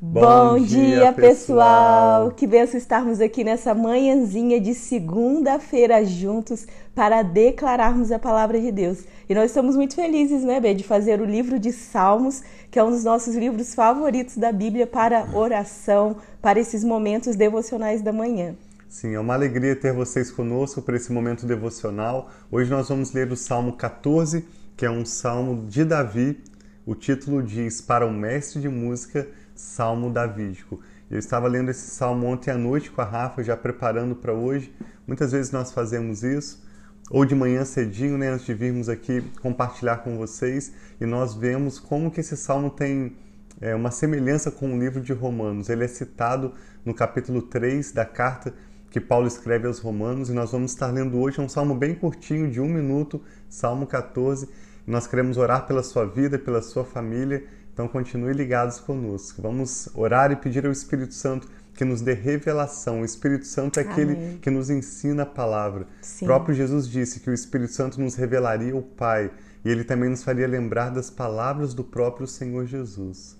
Bom, dia, pessoal! Que benção estarmos aqui nessa manhãzinha de segunda-feira juntos para declararmos a palavra de Deus. E nós estamos muito felizes, né, Bê, de fazer o livro de Salmos, que é um dos nossos livros favoritos da Bíblia para oração, para esses momentos devocionais da manhã. Sim, é uma alegria ter vocês conosco para esse momento devocional. Hoje nós vamos ler o Salmo 14, que é um salmo de Davi. O título diz: Para o mestre de música salmo davídico. Eu estava lendo esse salmo ontem à noite com a Rafa, já preparando para hoje. Muitas vezes nós fazemos isso, ou de manhã cedinho, né, antes de virmos aqui compartilhar com vocês, e nós vemos como que esse salmo tem é, uma semelhança com o livro de Romanos. Ele é citado no capítulo 3 da carta que Paulo escreve aos Romanos, e nós vamos estar lendo hoje é um salmo bem curtinho, de um minuto, Salmo 14. Nós queremos orar pela sua vida, pela sua família então continue ligados conosco. Vamos orar e pedir ao Espírito Santo que nos dê revelação. O Espírito Santo é aquele Amém. que nos ensina a palavra. Sim. O próprio Jesus disse que o Espírito Santo nos revelaria o Pai e ele também nos faria lembrar das palavras do próprio Senhor Jesus.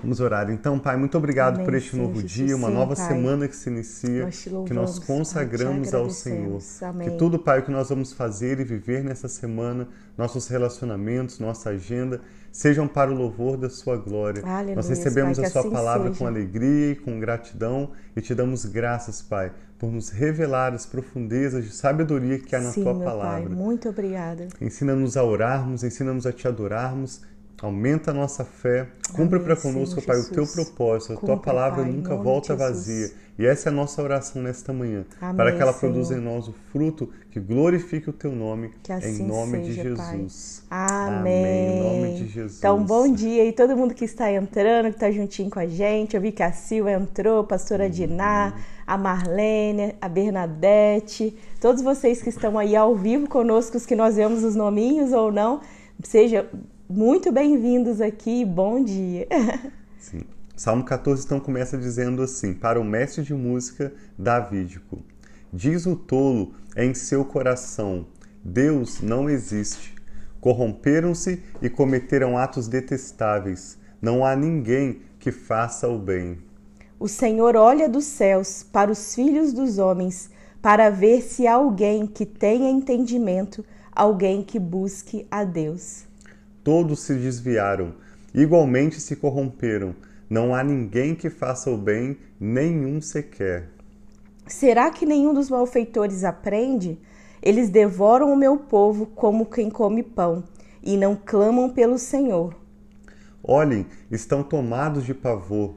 Vamos orar. Então, Pai, muito obrigado Amém, por este novo dia, uma sim, nova pai. semana que se inicia, nós louvamos, que nós consagramos ao Senhor. Amém. Que tudo, Pai, o que nós vamos fazer e viver nessa semana, nossos relacionamentos, nossa agenda, sejam para o louvor da Sua glória. Aleluia, nós recebemos pai, a Sua assim palavra seja. com alegria e com gratidão e te damos graças, Pai, por nos revelar as profundezas de sabedoria que há na Sim, Tua palavra. Pai, muito obrigada. Ensina-nos a orarmos, ensina-nos a Te adorarmos Aumenta a nossa fé. Cumpre para conosco, Sim, Pai, Jesus. o teu propósito. A tua palavra pai, nunca volta vazia. E essa é a nossa oração nesta manhã. Amém, para que ela Senhor. produza em nós o fruto que glorifique o teu nome. Assim em nome seja, de Jesus. Amém. Amém. Em nome de Jesus. Então, bom dia e todo mundo que está entrando, que está juntinho com a gente. Eu vi que a Silva entrou, a pastora uhum. Diná, a Marlene, a Bernadette, todos vocês que estão aí ao vivo conosco, os que nós vemos os nominhos ou não. Seja muito bem-vindos aqui, bom dia. Sim. Salmo 14 então começa dizendo assim: Para o mestre de música davídico, diz o tolo em seu coração: Deus não existe. Corromperam-se e cometeram atos detestáveis. Não há ninguém que faça o bem. O Senhor olha dos céus para os filhos dos homens, para ver se há alguém que tenha entendimento, alguém que busque a Deus todos se desviaram, igualmente se corromperam. Não há ninguém que faça o bem, nenhum sequer. Será que nenhum dos malfeitores aprende? Eles devoram o meu povo como quem come pão, e não clamam pelo Senhor. Olhem, estão tomados de pavor,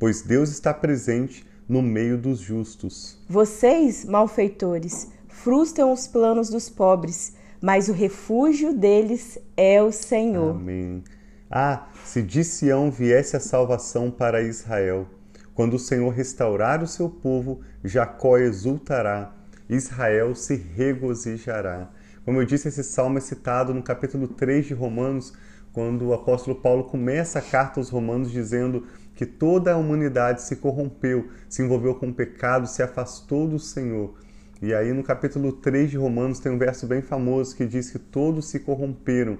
pois Deus está presente no meio dos justos. Vocês, malfeitores, frustram os planos dos pobres mas o refúgio deles é o Senhor. Amém. Ah, se de Sião viesse a salvação para Israel. Quando o Senhor restaurar o seu povo, Jacó exultará, Israel se regozijará. Como eu disse, esse salmo é citado no capítulo 3 de Romanos, quando o apóstolo Paulo começa a carta aos Romanos dizendo que toda a humanidade se corrompeu, se envolveu com o pecado, se afastou do Senhor. E aí no capítulo 3 de Romanos tem um verso bem famoso que diz que todos se corromperam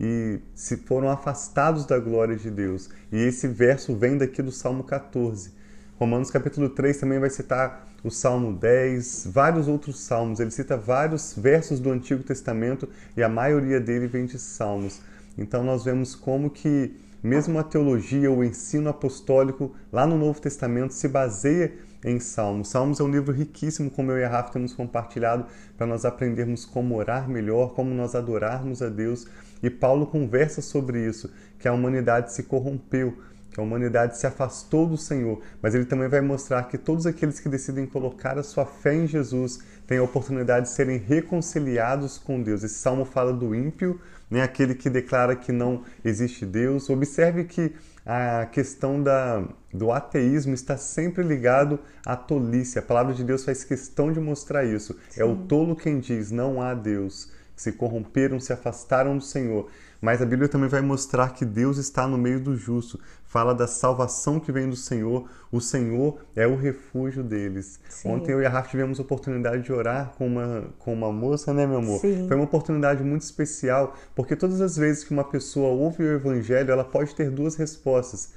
e se foram afastados da glória de Deus. E esse verso vem daqui do Salmo 14. Romanos capítulo 3 também vai citar o Salmo 10, vários outros salmos. Ele cita vários versos do Antigo Testamento e a maioria dele vem de salmos. Então nós vemos como que mesmo a teologia, o ensino apostólico lá no Novo Testamento se baseia em Salmos. Salmos é um livro riquíssimo, como eu e a Rafa temos compartilhado, para nós aprendermos como orar melhor, como nós adorarmos a Deus. E Paulo conversa sobre isso, que a humanidade se corrompeu, que a humanidade se afastou do Senhor, mas ele também vai mostrar que todos aqueles que decidem colocar a sua fé em Jesus têm a oportunidade de serem reconciliados com Deus. Esse salmo fala do ímpio, né, aquele que declara que não existe Deus. Observe que a questão da, do ateísmo está sempre ligado à tolice. A palavra de Deus faz questão de mostrar isso. Sim. É o tolo quem diz não há Deus. Se corromperam, se afastaram do Senhor. Mas a Bíblia também vai mostrar que Deus está no meio do justo. Fala da salvação que vem do Senhor. O Senhor é o refúgio deles. Sim. Ontem eu e a Rafa tivemos a oportunidade de orar com uma, com uma moça, né, meu amor? Sim. Foi uma oportunidade muito especial, porque todas as vezes que uma pessoa ouve o Evangelho, ela pode ter duas respostas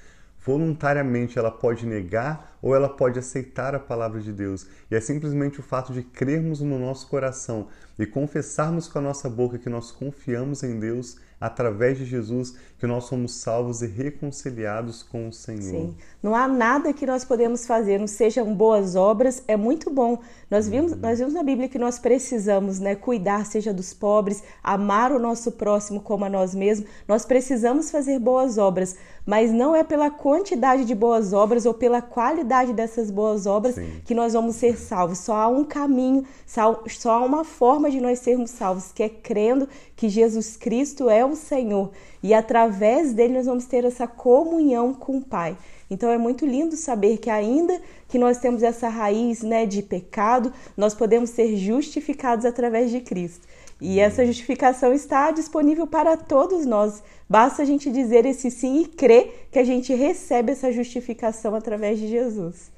voluntariamente ela pode negar ou ela pode aceitar a palavra de Deus. E é simplesmente o fato de crermos no nosso coração e confessarmos com a nossa boca que nós confiamos em Deus através de Jesus que nós somos salvos e reconciliados com o Senhor. Sim. Não há nada que nós podemos fazer, não sejam boas obras, é muito bom. Nós vimos, uhum. nós vimos na Bíblia que nós precisamos, né, cuidar seja dos pobres, amar o nosso próximo como a nós mesmos. Nós precisamos fazer boas obras, mas não é pela quantidade de boas obras ou pela qualidade dessas boas obras Sim. que nós vamos ser salvos. Só há um caminho, só, só há uma forma de nós sermos salvos, que é crendo que Jesus Cristo é o Senhor e através dele nós vamos ter essa comunhão com o Pai. Então é muito lindo saber que ainda que nós temos essa raiz, né, de pecado, nós podemos ser justificados através de Cristo. E essa justificação está disponível para todos nós. Basta a gente dizer esse sim e crer que a gente recebe essa justificação através de Jesus.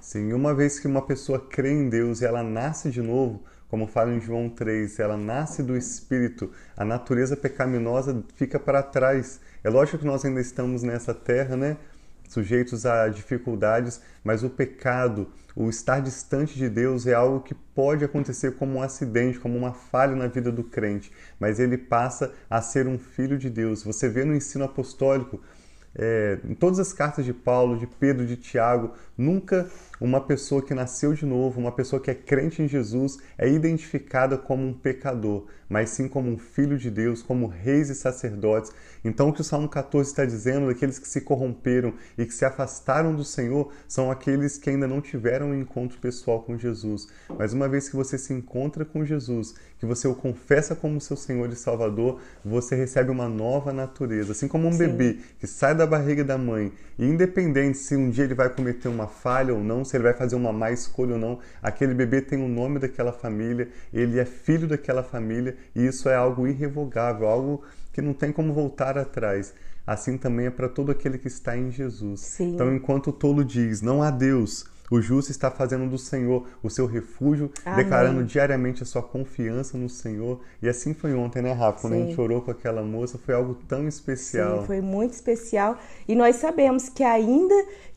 Sim, uma vez que uma pessoa crê em Deus e ela nasce de novo, como fala em João 3, ela nasce do Espírito, a natureza pecaminosa fica para trás. É lógico que nós ainda estamos nessa terra, né? Sujeitos a dificuldades, mas o pecado, o estar distante de Deus é algo que pode acontecer como um acidente, como uma falha na vida do crente, mas ele passa a ser um filho de Deus. Você vê no ensino apostólico é, em todas as cartas de Paulo, de Pedro, de Tiago, nunca uma pessoa que nasceu de novo, uma pessoa que é crente em Jesus, é identificada como um pecador, mas sim como um filho de Deus, como reis e sacerdotes. Então, o que o Salmo 14 está dizendo, aqueles que se corromperam e que se afastaram do Senhor, são aqueles que ainda não tiveram um encontro pessoal com Jesus. Mas uma vez que você se encontra com Jesus, que você o confessa como seu Senhor e Salvador, você recebe uma nova natureza. Assim como um sim. bebê que sai da barriga da mãe, e independente se um dia ele vai cometer uma falha ou não, se ele vai fazer uma má escolha ou não, aquele bebê tem o nome daquela família, ele é filho daquela família e isso é algo irrevogável, algo que não tem como voltar atrás. Assim também é para todo aquele que está em Jesus. Sim. Então, enquanto o tolo diz, não há Deus, o justo está fazendo do Senhor o seu refúgio, Amém. declarando diariamente a sua confiança no Senhor. E assim foi ontem, né, Rafa? Quando Sim. a gente orou com aquela moça, foi algo tão especial. Sim, foi muito especial. E nós sabemos que ainda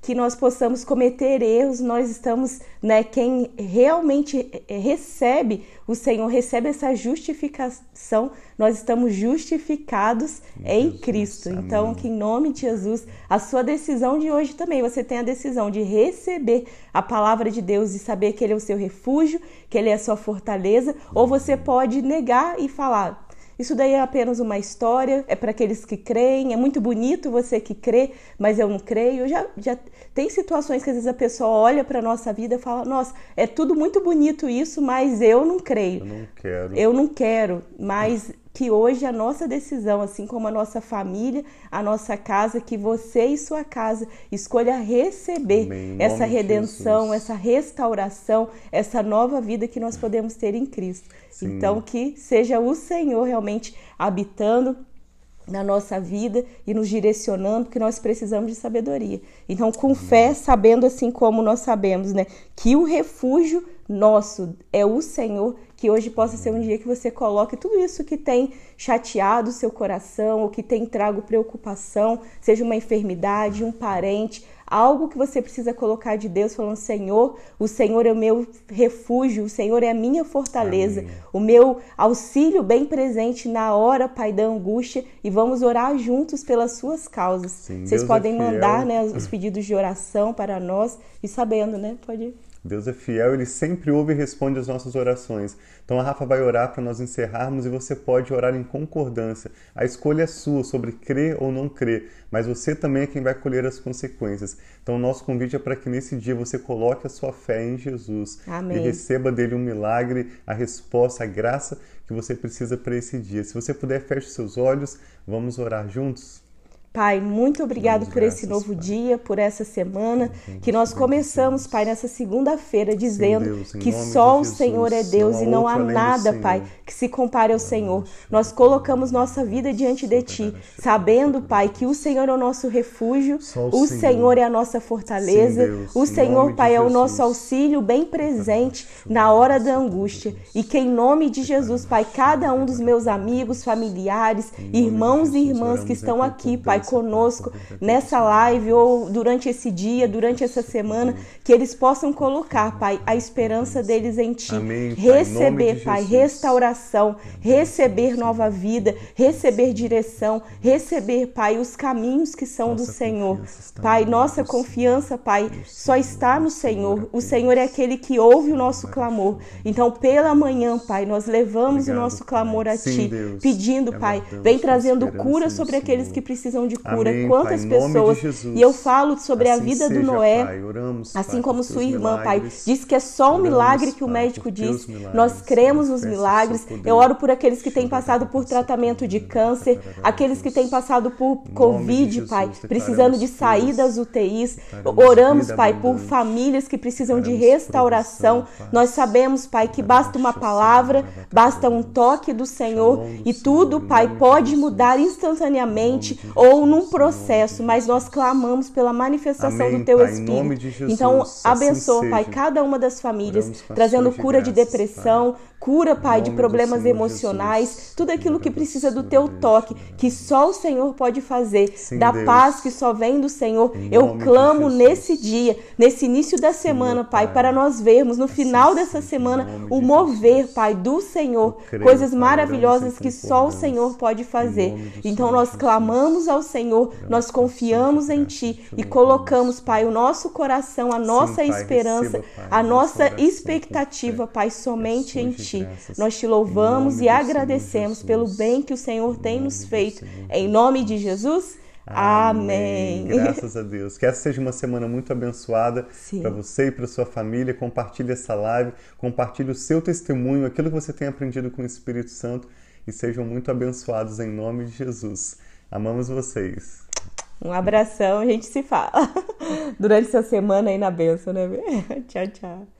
que nós possamos cometer erros, nós estamos, né, quem realmente recebe o Senhor, recebe essa justificação, nós estamos justificados em, em Cristo. Amém. Então, que em nome de Jesus, a sua decisão de hoje também, você tem a decisão de receber a palavra de Deus e saber que Ele é o seu refúgio, que Ele é a sua fortaleza, ou você pode negar e falar: isso daí é apenas uma história, é para aqueles que creem, é muito bonito você que crê, mas eu não creio. Já, já tem situações que às vezes a pessoa olha para nossa vida e fala: "Nossa, é tudo muito bonito isso, mas eu não creio". Eu não quero. Eu não quero, mas que hoje a nossa decisão, assim como a nossa família, a nossa casa, que você e sua casa escolha receber essa redenção, essa restauração, essa nova vida que nós podemos ter em Cristo. Sim. Então que seja o Senhor realmente habitando na nossa vida e nos direcionando, porque nós precisamos de sabedoria. Então, com fé, sabendo assim como nós sabemos, né, que o refúgio nosso é o Senhor, que hoje possa ser um dia que você coloque tudo isso que tem chateado o seu coração, ou que tem trago preocupação, seja uma enfermidade, um parente, algo que você precisa colocar de Deus, falando: Senhor, o Senhor é o meu refúgio, o Senhor é a minha fortaleza, Amém. o meu auxílio bem presente na hora, Pai, da angústia, e vamos orar juntos pelas suas causas. Sim, Vocês Deus é podem é mandar né, os pedidos de oração para nós e sabendo, né? Pode ir. Deus é fiel, ele sempre ouve e responde as nossas orações. Então a Rafa vai orar para nós encerrarmos e você pode orar em concordância. A escolha é sua sobre crer ou não crer, mas você também é quem vai colher as consequências. Então o nosso convite é para que nesse dia você coloque a sua fé em Jesus Amém. e receba dele um milagre, a resposta, a graça que você precisa para esse dia. Se você puder, feche seus olhos, vamos orar juntos. Pai, muito obrigado Damos por graças, esse novo pai. dia, por essa semana que nós começamos, Pai, nessa segunda-feira, dizendo Deus, que só o Senhor é Deus e não há nada, Pai, que se compare ao Senhor. Nós colocamos nossa vida diante de Ti, sabendo, Pai, que o Senhor é o nosso refúgio, o Senhor. É a nossa fortaleza, o Senhor, Pai, é o nosso auxílio bem presente na hora da angústia. E que em nome de Jesus, Pai, cada um dos meus amigos, familiares, irmãos e irmãs que estão aqui, Pai, conosco nessa live ou durante esse dia, durante essa semana, que eles possam colocar, Pai, a esperança deles em Ti. Amém, Pai. Receber, Pai, restauração, receber nova vida, receber direção, receber, Pai, os caminhos que são do Senhor. Pai, nossa confiança, Pai, só está no Senhor. O Senhor é aquele que ouve o nosso clamor. Então, pela manhã, Pai, nós levamos o nosso clamor a Ti, pedindo, Pai, vem trazendo cura sobre aqueles que precisam de cura. Quantas pessoas. E eu falo sobre a vida do Noé, assim como sua irmã, Pai, diz que é só um milagre que o médico diz. Nós cremos nos milagres. Eu oro por aqueles que têm passado por tratamento de câncer, aqueles que têm passado por Covid, Pai, precisando de sair das UTIs. Oramos, Pai, por famílias que precisam de restauração. Nós sabemos, Pai, que basta uma palavra, basta um toque do Senhor e tudo, Pai, pode mudar instantaneamente ou num processo, mas nós clamamos pela manifestação do Teu Espírito. Então, abençoa, Pai, cada uma das famílias, trazendo cura de depressão, Cura, Pai, de problemas emocionais, tudo aquilo que precisa do teu toque, que só o Senhor pode fazer, Sim, da Deus. paz que só vem do Senhor. Eu clamo nesse dia, nesse início da semana, Pai, para nós vermos no final dessa semana o mover, Pai, do Senhor, coisas maravilhosas que só o Senhor pode fazer. Então nós clamamos ao Senhor, nós confiamos em Ti e colocamos, Pai, o nosso coração, a nossa esperança, a nossa expectativa, Pai, somente em Ti ti. Nós te louvamos e agradecemos pelo bem que o Senhor tem nos feito. Em nome de Jesus. Amém. Amém. Graças a Deus. Que essa seja uma semana muito abençoada para você e para sua família. Compartilhe essa live, compartilhe o seu testemunho, aquilo que você tem aprendido com o Espírito Santo e sejam muito abençoados em nome de Jesus. Amamos vocês. Um abração, a gente se fala durante essa semana aí na benção, né? tchau, tchau.